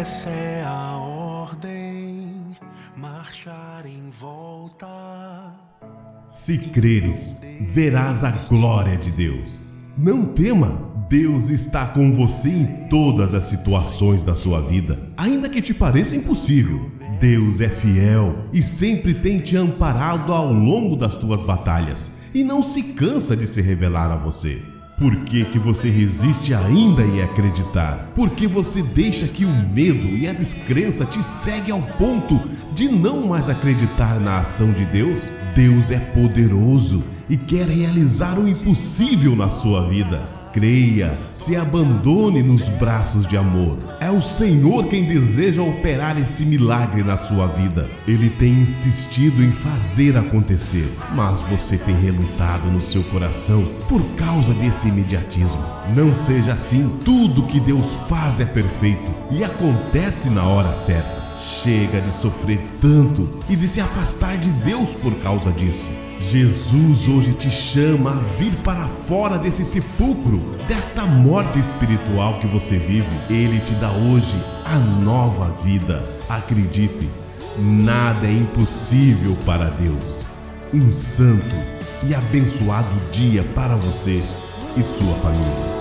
Essa é a ordem, marchar em volta. Se creres, verás a glória de Deus. Não tema, Deus está com você em todas as situações da sua vida, ainda que te pareça impossível. Deus é fiel e sempre tem te amparado ao longo das tuas batalhas e não se cansa de se revelar a você. Por que, que você resiste ainda em acreditar? Por que você deixa que o medo e a descrença te seguem ao ponto de não mais acreditar na ação de Deus? Deus é poderoso e quer realizar o impossível na sua vida. Creia, se abandone nos braços de amor. É o Senhor quem deseja operar esse milagre na sua vida. Ele tem insistido em fazer acontecer, mas você tem relutado no seu coração por causa desse imediatismo. Não seja assim. Tudo que Deus faz é perfeito e acontece na hora certa. Chega de sofrer tanto e de se afastar de Deus por causa disso. Jesus hoje te chama a vir para fora desse sepulcro, desta morte espiritual que você vive. Ele te dá hoje a nova vida. Acredite, nada é impossível para Deus. Um santo e abençoado dia para você e sua família.